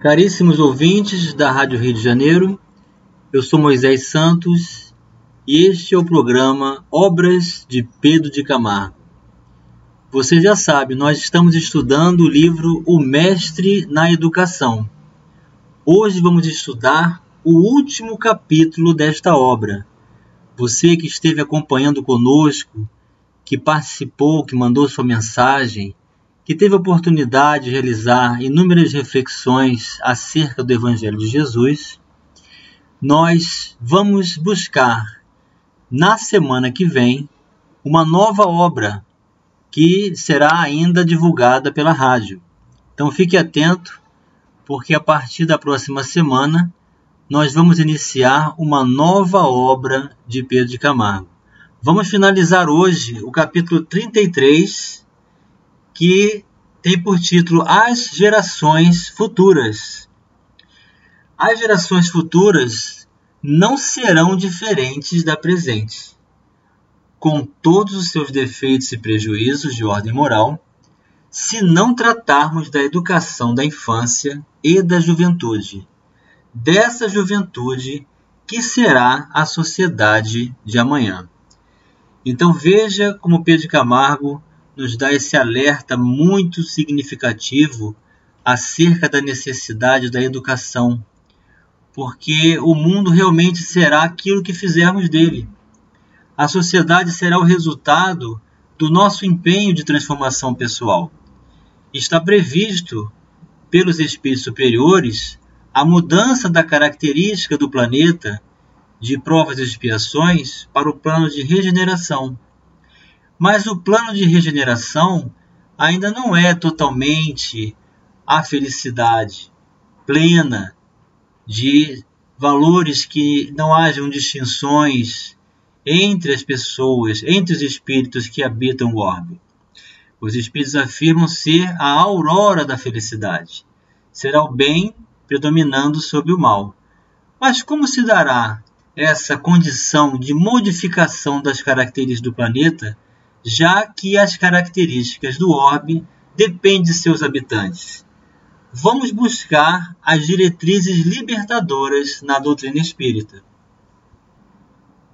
Caríssimos ouvintes da Rádio Rio de Janeiro, eu sou Moisés Santos e este é o programa Obras de Pedro de Camargo. Você já sabe, nós estamos estudando o livro O Mestre na Educação. Hoje vamos estudar o último capítulo desta obra. Você que esteve acompanhando conosco, que participou, que mandou sua mensagem, que teve a oportunidade de realizar inúmeras reflexões acerca do Evangelho de Jesus, nós vamos buscar na semana que vem uma nova obra que será ainda divulgada pela rádio. Então fique atento, porque a partir da próxima semana nós vamos iniciar uma nova obra de Pedro de Camargo. Vamos finalizar hoje o capítulo 33 que tem por título As Gerações Futuras. As gerações futuras não serão diferentes da presente. Com todos os seus defeitos e prejuízos de ordem moral, se não tratarmos da educação da infância e da juventude, dessa juventude que será a sociedade de amanhã. Então veja como Pedro Camargo nos dá esse alerta muito significativo acerca da necessidade da educação, porque o mundo realmente será aquilo que fizermos dele. A sociedade será o resultado do nosso empenho de transformação pessoal. Está previsto pelos espíritos superiores a mudança da característica do planeta de provas e expiações para o plano de regeneração. Mas o plano de regeneração ainda não é totalmente a felicidade plena de valores que não hajam distinções entre as pessoas, entre os espíritos que habitam o orbe. Os espíritos afirmam ser a aurora da felicidade. Será o bem predominando sobre o mal. Mas como se dará essa condição de modificação das características do planeta já que as características do orbe dependem de seus habitantes. Vamos buscar as diretrizes libertadoras na doutrina espírita.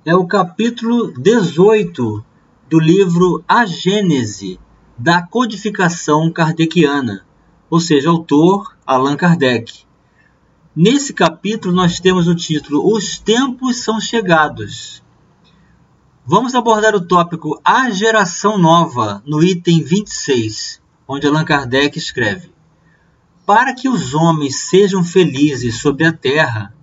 É o capítulo 18 do livro A Gênese da codificação kardeciana, ou seja, autor Allan Kardec. Nesse capítulo nós temos o título Os tempos são chegados. Vamos abordar o tópico A Geração Nova no item 26, onde Allan Kardec escreve: Para que os homens sejam felizes sobre a terra,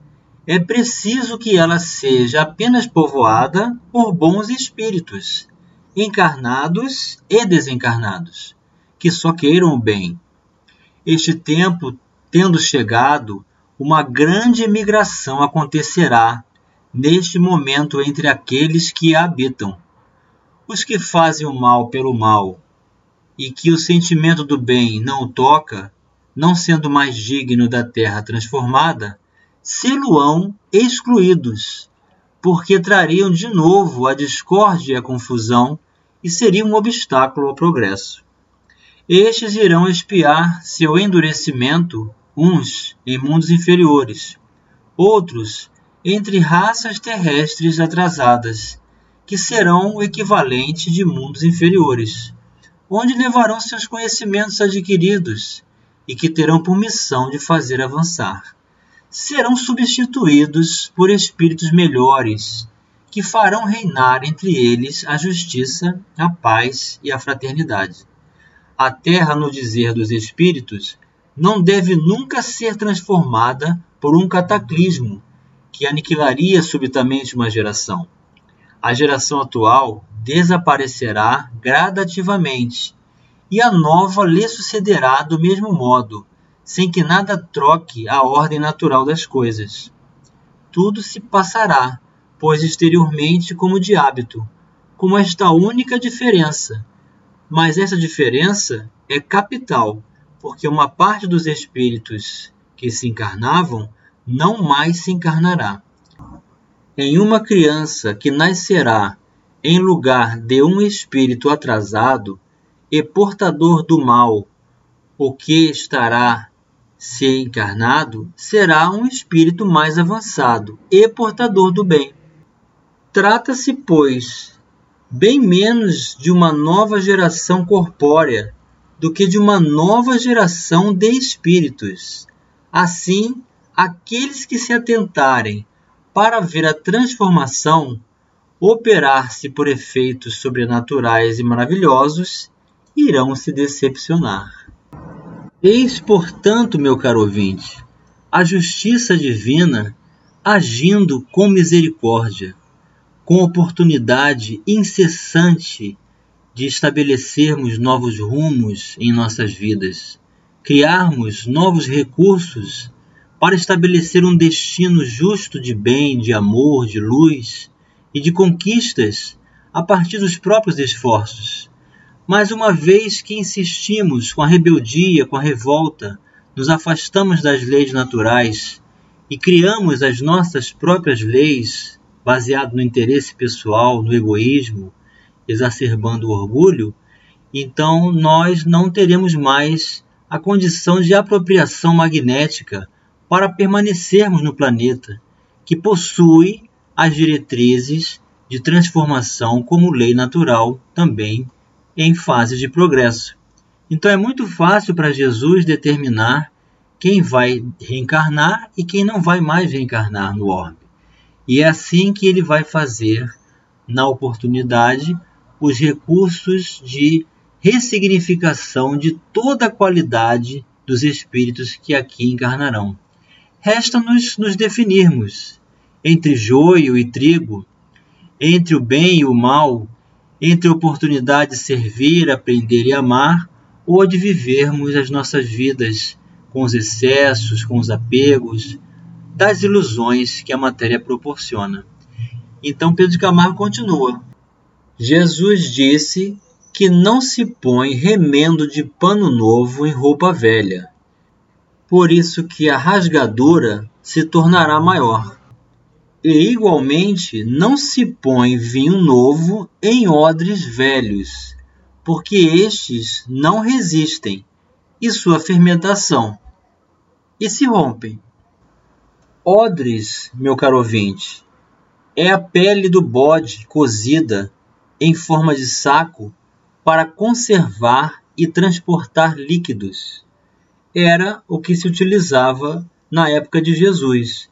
é preciso que ela seja apenas povoada por bons espíritos, encarnados e desencarnados, que só queiram o bem. Este tempo tendo chegado, uma grande migração acontecerá neste momento entre aqueles que a habitam. Os que fazem o mal pelo mal e que o sentimento do bem não o toca, não sendo mais digno da terra transformada, sê-lo-ão excluídos, porque trariam de novo a discórdia e a confusão e seriam um obstáculo ao progresso. Estes irão espiar seu endurecimento, uns em mundos inferiores, outros entre raças terrestres atrasadas, que serão o equivalente de mundos inferiores, onde levarão seus conhecimentos adquiridos e que terão por missão de fazer avançar. Serão substituídos por espíritos melhores, que farão reinar entre eles a justiça, a paz e a fraternidade. A terra, no dizer dos espíritos, não deve nunca ser transformada por um cataclismo que aniquilaria subitamente uma geração. A geração atual desaparecerá gradativamente e a nova lhe sucederá do mesmo modo, sem que nada troque a ordem natural das coisas. Tudo se passará, pois exteriormente como de hábito, com esta única diferença. Mas essa diferença é capital, porque uma parte dos espíritos que se encarnavam não mais se encarnará. Em uma criança que nascerá em lugar de um espírito atrasado e portador do mal, o que estará se encarnado, será um espírito mais avançado e portador do bem. Trata-se, pois, bem menos de uma nova geração corpórea do que de uma nova geração de espíritos. Assim, aqueles que se atentarem para ver a transformação operar-se por efeitos sobrenaturais e maravilhosos, irão se decepcionar. Eis, portanto, meu caro ouvinte, a justiça divina agindo com misericórdia, com oportunidade incessante de estabelecermos novos rumos em nossas vidas, criarmos novos recursos para estabelecer um destino justo de bem, de amor, de luz e de conquistas a partir dos próprios esforços. Mas uma vez que insistimos com a rebeldia, com a revolta, nos afastamos das leis naturais e criamos as nossas próprias leis, baseado no interesse pessoal, no egoísmo, exacerbando o orgulho, então nós não teremos mais a condição de apropriação magnética para permanecermos no planeta, que possui as diretrizes de transformação como lei natural também em fase de progresso. Então é muito fácil para Jesus determinar quem vai reencarnar e quem não vai mais reencarnar no orbe. E é assim que ele vai fazer, na oportunidade, os recursos de ressignificação de toda a qualidade dos espíritos que aqui encarnarão. Resta-nos nos definirmos entre joio e trigo, entre o bem e o mal, entre a oportunidade de servir, aprender e amar, ou de vivermos as nossas vidas com os excessos, com os apegos, das ilusões que a matéria proporciona. Então Pedro de Camargo continua. Jesus disse que não se põe remendo de pano novo em roupa velha. Por isso que a rasgadura se tornará maior. E igualmente não se põe vinho novo em odres velhos, porque estes não resistem, e sua fermentação, e se rompem. Odres, meu caro ouvinte, é a pele do bode cozida em forma de saco para conservar e transportar líquidos. Era o que se utilizava na época de Jesus,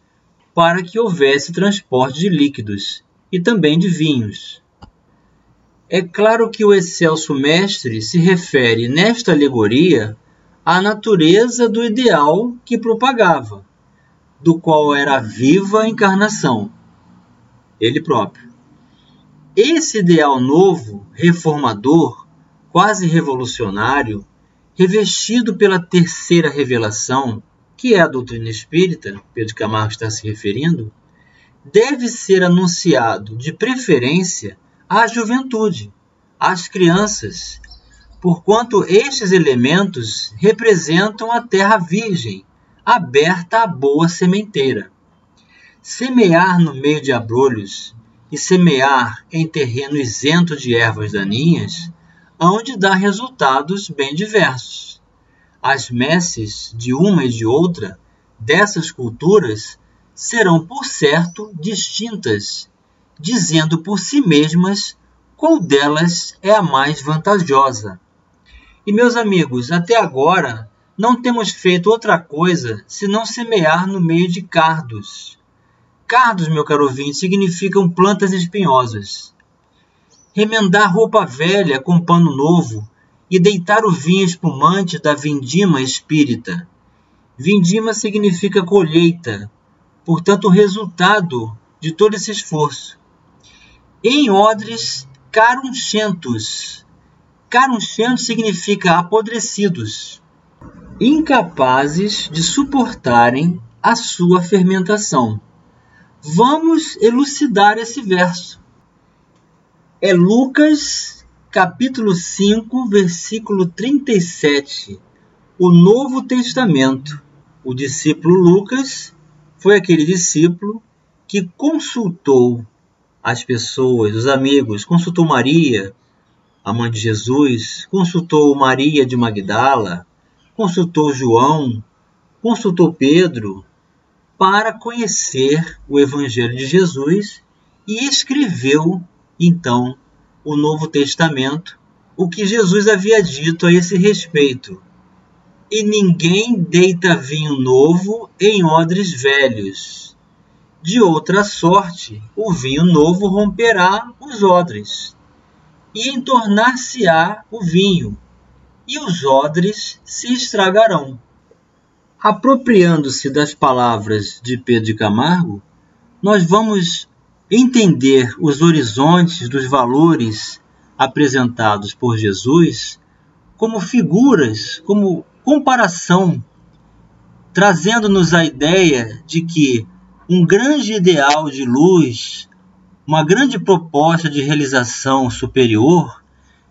para que houvesse transporte de líquidos e também de vinhos. É claro que o excelso mestre se refere nesta alegoria à natureza do ideal que propagava, do qual era a viva encarnação, ele próprio. Esse ideal novo, reformador, quase revolucionário, revestido pela terceira revelação, que é a doutrina espírita, Pedro Camargo está se referindo, deve ser anunciado de preferência à juventude, às crianças, porquanto estes elementos representam a terra virgem, aberta à boa sementeira. Semear no meio de abrolhos e semear em terreno isento de ervas daninhas, onde dá resultados bem diversos. As messes de uma e de outra dessas culturas serão, por certo, distintas, dizendo por si mesmas qual delas é a mais vantajosa. E, meus amigos, até agora não temos feito outra coisa senão semear no meio de cardos, Cardos, meu caro ouvinte, significam plantas espinhosas. Remendar roupa velha com pano novo e deitar o vinho espumante da vindima espírita. Vindima significa colheita, portanto, o resultado de todo esse esforço. Em odres carunchentos. Carunchentos significa apodrecidos, incapazes de suportarem a sua fermentação. Vamos elucidar esse verso. É Lucas, capítulo 5, versículo 37. O Novo Testamento. O discípulo Lucas foi aquele discípulo que consultou as pessoas, os amigos, consultou Maria, a mãe de Jesus, consultou Maria de Magdala, consultou João, consultou Pedro para conhecer o Evangelho de Jesus e escreveu então o Novo Testamento, o que Jesus havia dito a esse respeito. E ninguém deita vinho novo em odres velhos. De outra sorte, o vinho novo romperá os odres, e entornar-se-á o vinho, e os odres se estragarão. Apropriando-se das palavras de Pedro de Camargo, nós vamos entender os horizontes dos valores apresentados por Jesus como figuras, como comparação, trazendo-nos a ideia de que um grande ideal de luz, uma grande proposta de realização superior,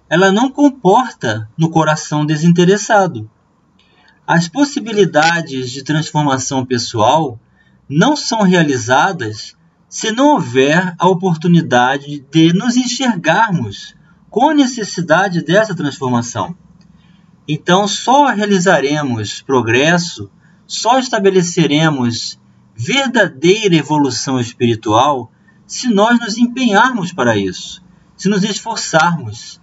ela não comporta no coração desinteressado. As possibilidades de transformação pessoal não são realizadas se não houver a oportunidade de nos enxergarmos com a necessidade dessa transformação. Então, só realizaremos progresso, só estabeleceremos verdadeira evolução espiritual se nós nos empenharmos para isso, se nos esforçarmos.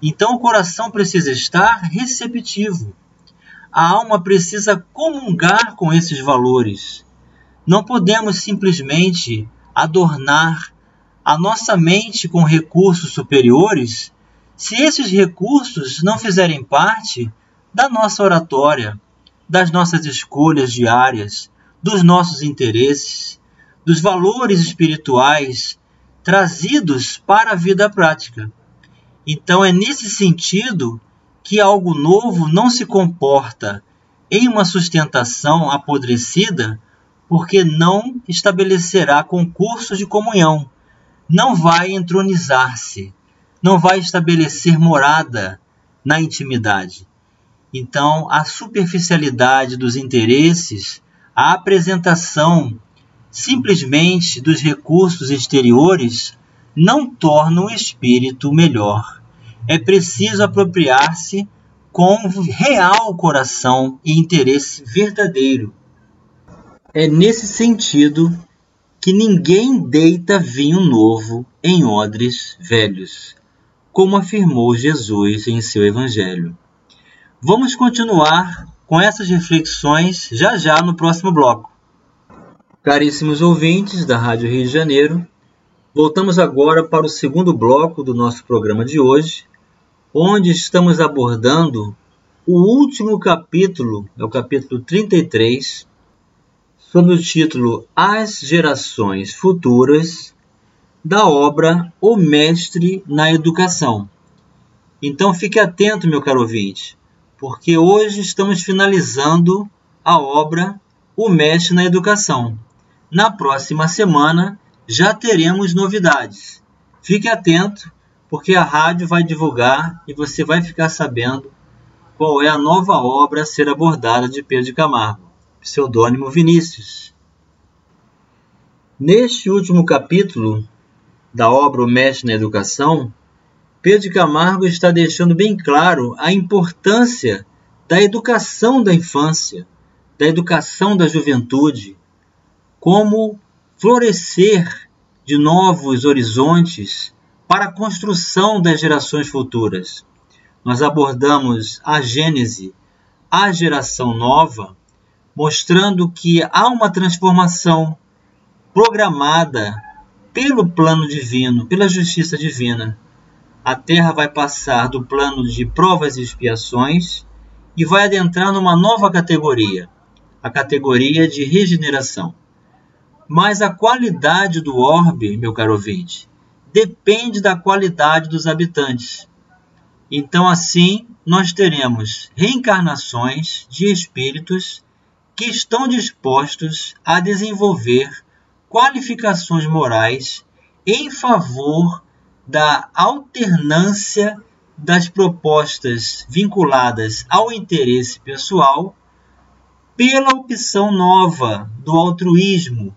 Então, o coração precisa estar receptivo. A alma precisa comungar com esses valores. Não podemos simplesmente adornar a nossa mente com recursos superiores se esses recursos não fizerem parte da nossa oratória, das nossas escolhas diárias, dos nossos interesses, dos valores espirituais trazidos para a vida prática. Então é nesse sentido que algo novo não se comporta em uma sustentação apodrecida porque não estabelecerá concursos de comunhão, não vai entronizar-se, não vai estabelecer morada na intimidade. Então, a superficialidade dos interesses, a apresentação simplesmente dos recursos exteriores não torna o espírito melhor. É preciso apropriar-se com real coração e interesse verdadeiro é nesse sentido que ninguém deita vinho novo em odres velhos, como afirmou Jesus em seu Evangelho. Vamos continuar com essas reflexões já já no próximo bloco. Caríssimos ouvintes da Rádio Rio de Janeiro, voltamos agora para o segundo bloco do nosso programa de hoje, onde estamos abordando o último capítulo, é o capítulo 33, sob o título As Gerações Futuras, da obra O Mestre na Educação. Então fique atento, meu caro ouvinte, porque hoje estamos finalizando a obra O Mestre na Educação. Na próxima semana já teremos novidades. Fique atento, porque a rádio vai divulgar e você vai ficar sabendo qual é a nova obra a ser abordada de Pedro de Camargo pseudônimo Vinícius. Neste último capítulo da obra O Mestre na Educação, Pedro Camargo está deixando bem claro a importância da educação da infância, da educação da juventude, como florescer de novos horizontes para a construção das gerações futuras. Nós abordamos a Gênese, a geração nova, mostrando que há uma transformação programada pelo plano divino, pela justiça divina. A Terra vai passar do plano de provas e expiações e vai adentrar numa nova categoria, a categoria de regeneração. Mas a qualidade do orbe, meu caro ouvinte, depende da qualidade dos habitantes. Então, assim, nós teremos reencarnações de espíritos que estão dispostos a desenvolver qualificações morais em favor da alternância das propostas vinculadas ao interesse pessoal pela opção nova do altruísmo,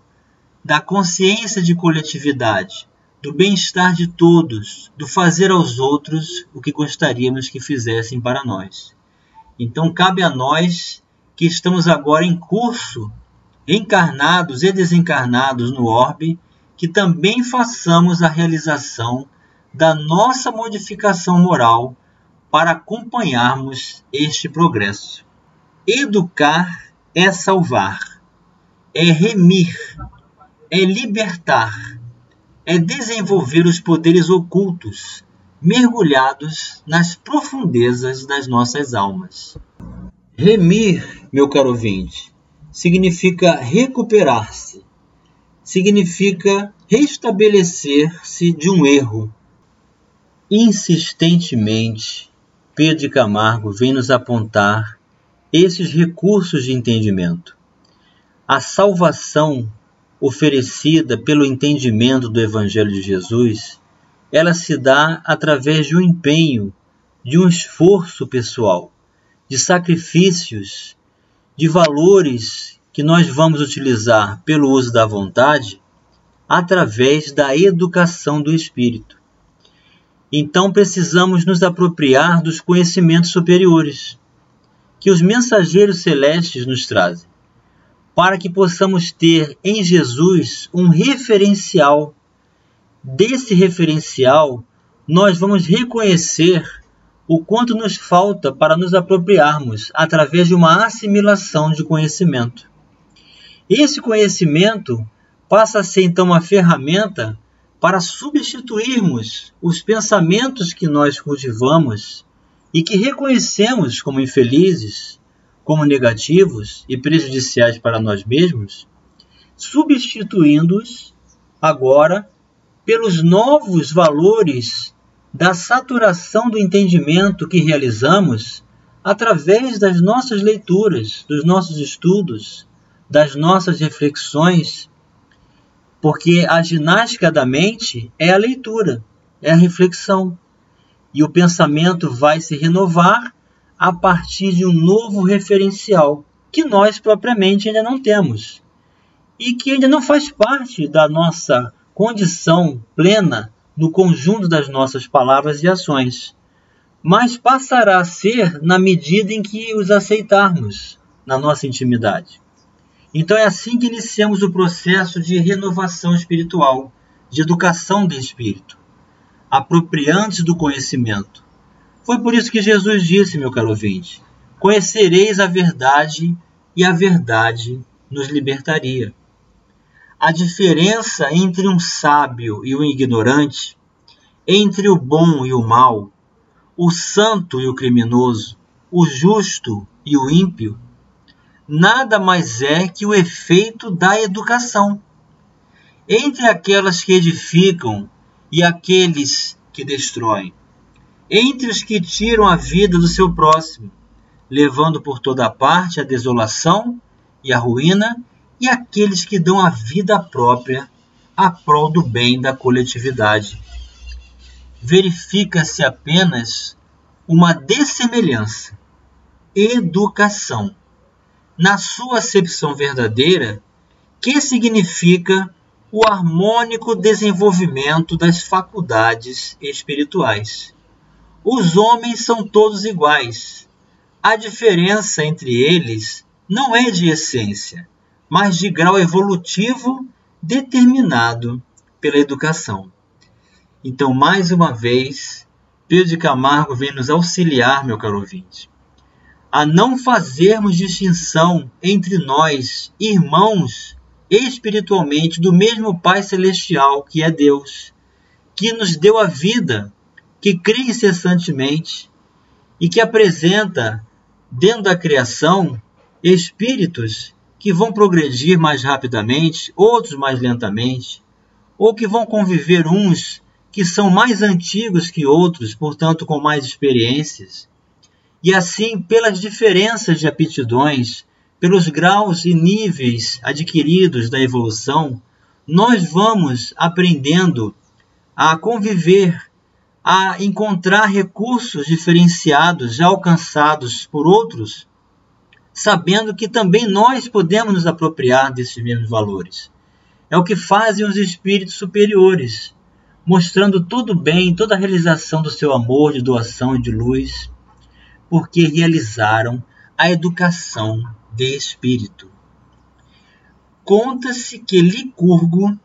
da consciência de coletividade, do bem-estar de todos, do fazer aos outros o que gostaríamos que fizessem para nós. Então cabe a nós que estamos agora em curso, encarnados e desencarnados no orbe, que também façamos a realização da nossa modificação moral para acompanharmos este progresso. Educar é salvar, é remir, é libertar, é desenvolver os poderes ocultos mergulhados nas profundezas das nossas almas. Remir, meu caro ouvinte, significa recuperar-se, significa restabelecer-se de um erro. Insistentemente, Pedro de Camargo vem nos apontar esses recursos de entendimento. A salvação oferecida pelo entendimento do Evangelho de Jesus, ela se dá através de um empenho, de um esforço pessoal, de sacrifícios, de valores que nós vamos utilizar pelo uso da vontade através da educação do espírito. Então precisamos nos apropriar dos conhecimentos superiores que os mensageiros celestes nos trazem para que possamos ter em Jesus um referencial. Desse referencial, nós vamos reconhecer o quanto nos falta para nos apropriarmos através de uma assimilação de conhecimento. Esse conhecimento passa a ser então uma ferramenta para substituirmos os pensamentos que nós cultivamos e que reconhecemos como infelizes, como negativos e prejudiciais para nós mesmos, substituindo-os agora pelos novos valores da saturação do entendimento que realizamos através das nossas leituras, dos nossos estudos, das nossas reflexões, porque a ginástica da mente é a leitura, é a reflexão, e o pensamento vai se renovar a partir de um novo referencial que nós propriamente ainda não temos e que ainda não faz parte da nossa condição plena no conjunto das nossas palavras e ações, mas passará a ser na medida em que os aceitarmos na nossa intimidade. Então é assim que iniciamos o processo de renovação espiritual, de educação do espírito, apropriantes do conhecimento, foi por isso que Jesus disse, meu caro ouvinte: Conhecereis a verdade e a verdade nos libertaria. A diferença entre um sábio e um ignorante, entre o bom e o mal, o santo e o criminoso, o justo e o ímpio, nada mais é que o efeito da educação. Entre aquelas que edificam e aqueles que destroem entre os que tiram a vida do seu próximo, levando por toda parte a desolação e a ruína, e aqueles que dão a vida própria a prol do bem da coletividade. Verifica-se apenas uma dessemelhança, educação, na sua acepção verdadeira, que significa o harmônico desenvolvimento das faculdades espirituais os homens são todos iguais. A diferença entre eles não é de essência, mas de grau evolutivo determinado pela educação. Então, mais uma vez, Pedro de Camargo vem nos auxiliar, meu caro ouvinte, a não fazermos distinção entre nós, irmãos espiritualmente do mesmo Pai Celestial que é Deus, que nos deu a vida que cria incessantemente e que apresenta dentro da criação espíritos que vão progredir mais rapidamente, outros mais lentamente, ou que vão conviver uns que são mais antigos que outros, portanto com mais experiências. E assim, pelas diferenças de aptidões, pelos graus e níveis adquiridos da evolução, nós vamos aprendendo a conviver a encontrar recursos diferenciados já alcançados por outros, sabendo que também nós podemos nos apropriar desses mesmos valores. É o que fazem os espíritos superiores, mostrando todo o bem, toda a realização do seu amor, de doação e de luz, porque realizaram a educação de espírito. Conta-se que Licurgo,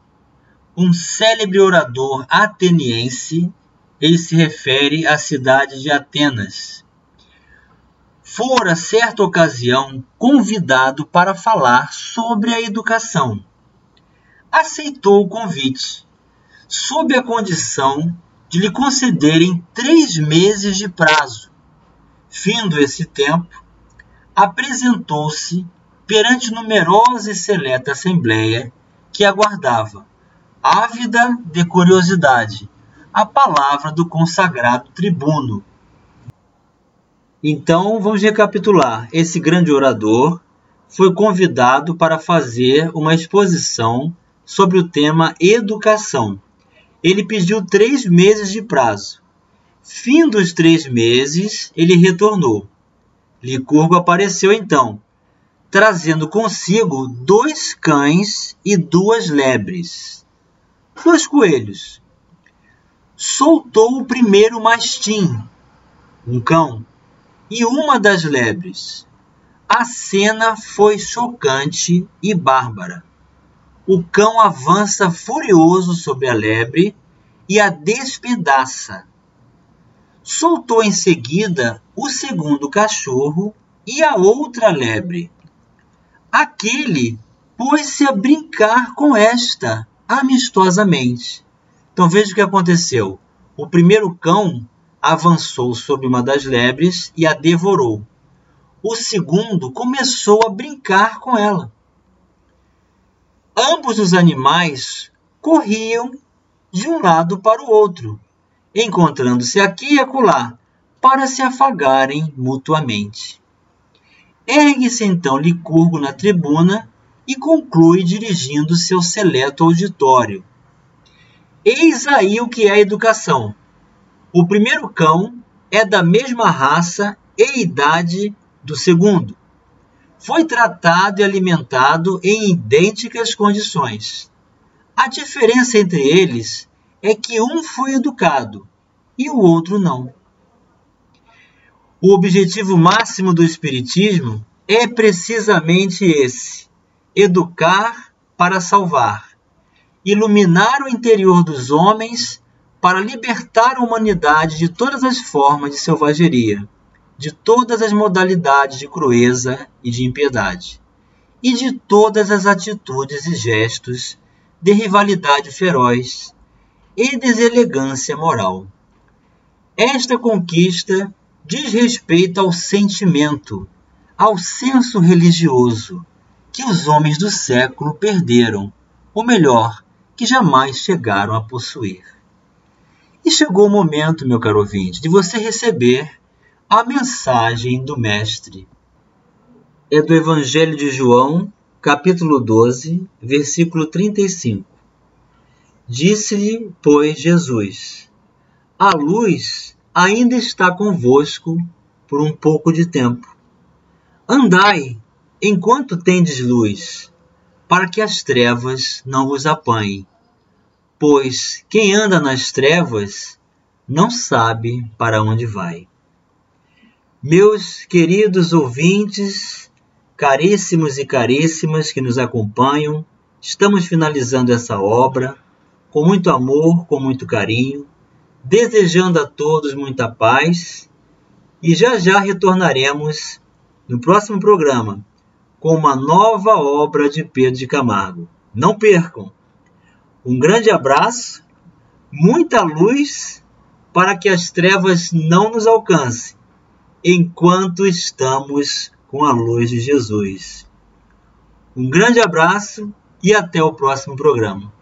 um célebre orador ateniense, ele se refere à cidade de Atenas, fora certa ocasião convidado para falar sobre a educação. Aceitou o convite, sob a condição de lhe concederem três meses de prazo. Findo esse tempo, apresentou-se perante numerosa e seleta assembleia que aguardava, ávida de curiosidade, a palavra do consagrado tribuno. Então, vamos recapitular. Esse grande orador foi convidado para fazer uma exposição sobre o tema educação. Ele pediu três meses de prazo. Fim dos três meses, ele retornou. Licurgo apareceu então, trazendo consigo dois cães e duas lebres. Dois coelhos soltou o primeiro mastim, um cão, e uma das lebres. A cena foi chocante e bárbara. O cão avança furioso sobre a lebre e a despedaça. Soltou em seguida o segundo cachorro e a outra lebre. Aquele pôs-se a brincar com esta amistosamente. Então veja o que aconteceu. O primeiro cão avançou sobre uma das lebres e a devorou. O segundo começou a brincar com ela. Ambos os animais corriam de um lado para o outro, encontrando-se aqui e acolá, para se afagarem mutuamente. Ergue-se então Licurgo na tribuna e conclui dirigindo seu seleto auditório Eis aí o que é educação. O primeiro cão é da mesma raça e idade do segundo. Foi tratado e alimentado em idênticas condições. A diferença entre eles é que um foi educado e o outro não. O objetivo máximo do Espiritismo é precisamente esse: educar para salvar iluminar o interior dos homens para libertar a humanidade de todas as formas de selvageria, de todas as modalidades de crueza e de impiedade, e de todas as atitudes e gestos de rivalidade feroz e deselegância moral. Esta conquista diz respeito ao sentimento, ao senso religioso que os homens do século perderam, ou melhor, que jamais chegaram a possuir. E chegou o momento, meu caro ouvinte, de você receber a mensagem do Mestre. É do Evangelho de João, capítulo 12, versículo 35. Disse-lhe, pois, Jesus: A luz ainda está convosco por um pouco de tempo. Andai enquanto tendes luz, para que as trevas não vos apanhem. Pois quem anda nas trevas não sabe para onde vai. Meus queridos ouvintes, caríssimos e caríssimas que nos acompanham, estamos finalizando essa obra com muito amor, com muito carinho, desejando a todos muita paz e já já retornaremos no próximo programa com uma nova obra de Pedro de Camargo. Não percam! Um grande abraço, muita luz para que as trevas não nos alcancem, enquanto estamos com a luz de Jesus. Um grande abraço e até o próximo programa.